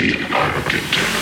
me, I have been it.